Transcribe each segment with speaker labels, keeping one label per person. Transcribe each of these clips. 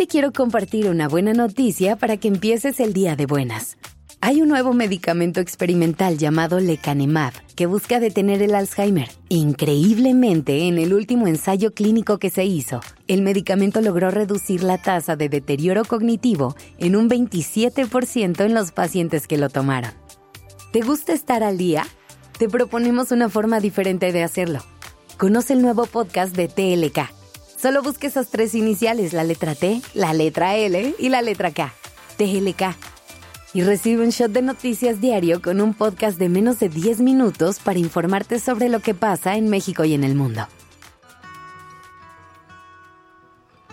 Speaker 1: te quiero compartir una buena noticia para que empieces el día de buenas. Hay un nuevo medicamento experimental llamado lecanemab que busca detener el Alzheimer. Increíblemente, en el último ensayo clínico que se hizo, el medicamento logró reducir la tasa de deterioro cognitivo en un 27% en los pacientes que lo tomaron. ¿Te gusta estar al día? Te proponemos una forma diferente de hacerlo. Conoce el nuevo podcast de TLK. Solo busque esas tres iniciales, la letra T, la letra L y la letra K. TLK y recibe un shot de noticias diario con un podcast de menos de 10 minutos para informarte sobre lo que pasa en México y en el mundo.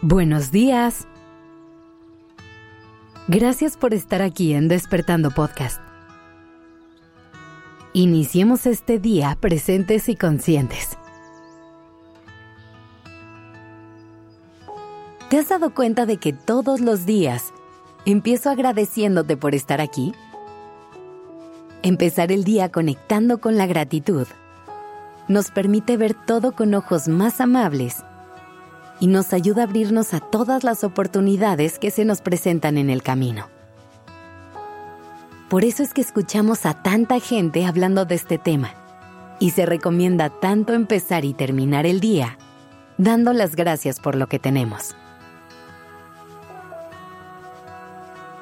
Speaker 1: Buenos días. Gracias por estar aquí en Despertando Podcast. Iniciemos este día presentes y conscientes. ¿Te has dado cuenta de que todos los días empiezo agradeciéndote por estar aquí? Empezar el día conectando con la gratitud nos permite ver todo con ojos más amables y nos ayuda a abrirnos a todas las oportunidades que se nos presentan en el camino. Por eso es que escuchamos a tanta gente hablando de este tema y se recomienda tanto empezar y terminar el día dando las gracias por lo que tenemos.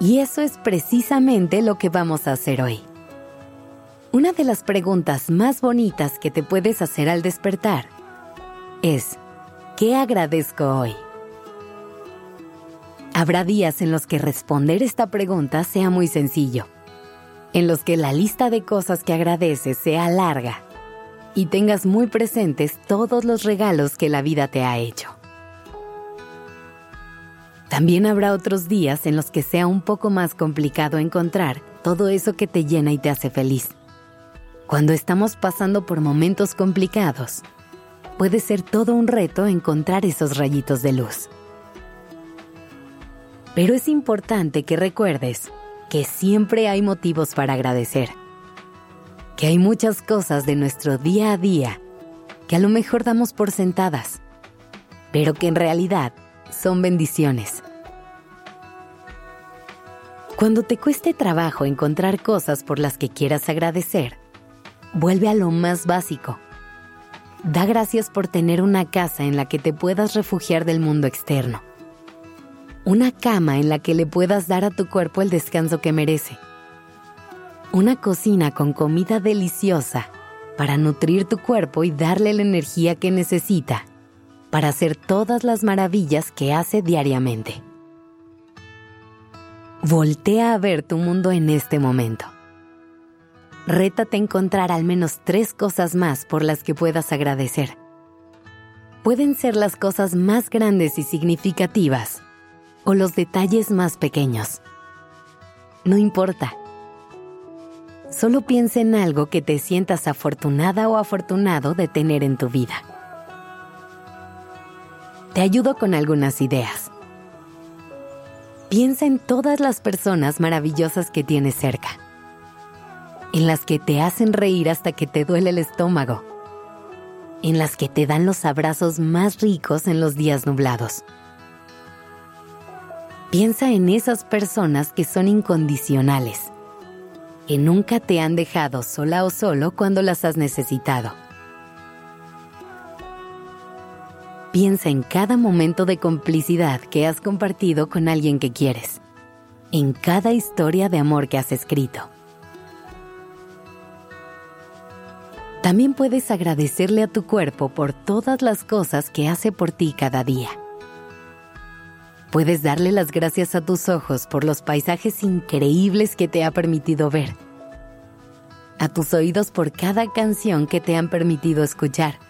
Speaker 1: Y eso es precisamente lo que vamos a hacer hoy. Una de las preguntas más bonitas que te puedes hacer al despertar es, ¿qué agradezco hoy? Habrá días en los que responder esta pregunta sea muy sencillo, en los que la lista de cosas que agradeces sea larga y tengas muy presentes todos los regalos que la vida te ha hecho. También habrá otros días en los que sea un poco más complicado encontrar todo eso que te llena y te hace feliz. Cuando estamos pasando por momentos complicados, puede ser todo un reto encontrar esos rayitos de luz. Pero es importante que recuerdes que siempre hay motivos para agradecer. Que hay muchas cosas de nuestro día a día que a lo mejor damos por sentadas, pero que en realidad son bendiciones. Cuando te cueste trabajo encontrar cosas por las que quieras agradecer, vuelve a lo más básico. Da gracias por tener una casa en la que te puedas refugiar del mundo externo. Una cama en la que le puedas dar a tu cuerpo el descanso que merece. Una cocina con comida deliciosa para nutrir tu cuerpo y darle la energía que necesita para hacer todas las maravillas que hace diariamente. Voltea a ver tu mundo en este momento. Rétate a encontrar al menos tres cosas más por las que puedas agradecer. Pueden ser las cosas más grandes y significativas o los detalles más pequeños. No importa. Solo piensa en algo que te sientas afortunada o afortunado de tener en tu vida te ayudo con algunas ideas. Piensa en todas las personas maravillosas que tienes cerca, en las que te hacen reír hasta que te duele el estómago, en las que te dan los abrazos más ricos en los días nublados. Piensa en esas personas que son incondicionales, que nunca te han dejado sola o solo cuando las has necesitado Piensa en cada momento de complicidad que has compartido con alguien que quieres, en cada historia de amor que has escrito. También puedes agradecerle a tu cuerpo por todas las cosas que hace por ti cada día. Puedes darle las gracias a tus ojos por los paisajes increíbles que te ha permitido ver, a tus oídos por cada canción que te han permitido escuchar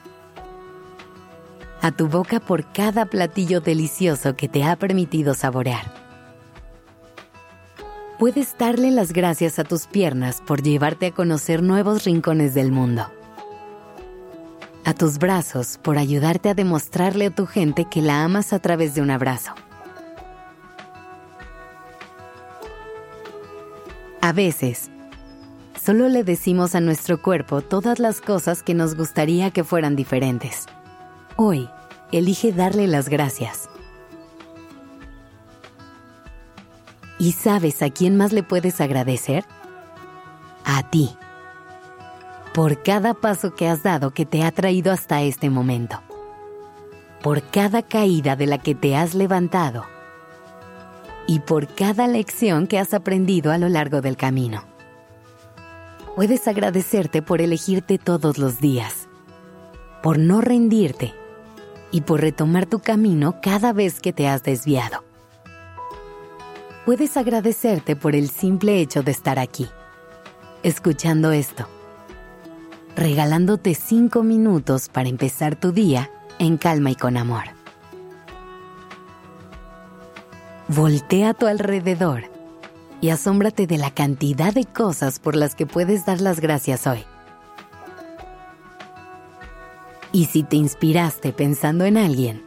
Speaker 1: a tu boca por cada platillo delicioso que te ha permitido saborear. Puedes darle las gracias a tus piernas por llevarte a conocer nuevos rincones del mundo. A tus brazos por ayudarte a demostrarle a tu gente que la amas a través de un abrazo. A veces, solo le decimos a nuestro cuerpo todas las cosas que nos gustaría que fueran diferentes. Hoy, elige darle las gracias. ¿Y sabes a quién más le puedes agradecer? A ti. Por cada paso que has dado que te ha traído hasta este momento. Por cada caída de la que te has levantado. Y por cada lección que has aprendido a lo largo del camino. Puedes agradecerte por elegirte todos los días. Por no rendirte. Y por retomar tu camino cada vez que te has desviado puedes agradecerte por el simple hecho de estar aquí, escuchando esto, regalándote cinco minutos para empezar tu día en calma y con amor. Voltea a tu alrededor y asómbrate de la cantidad de cosas por las que puedes dar las gracias hoy. Y si te inspiraste pensando en alguien,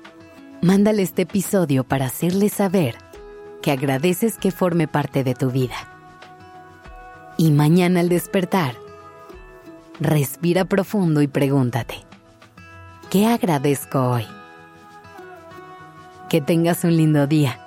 Speaker 1: mándale este episodio para hacerle saber que agradeces que forme parte de tu vida. Y mañana al despertar, respira profundo y pregúntate, ¿qué agradezco hoy? Que tengas un lindo día.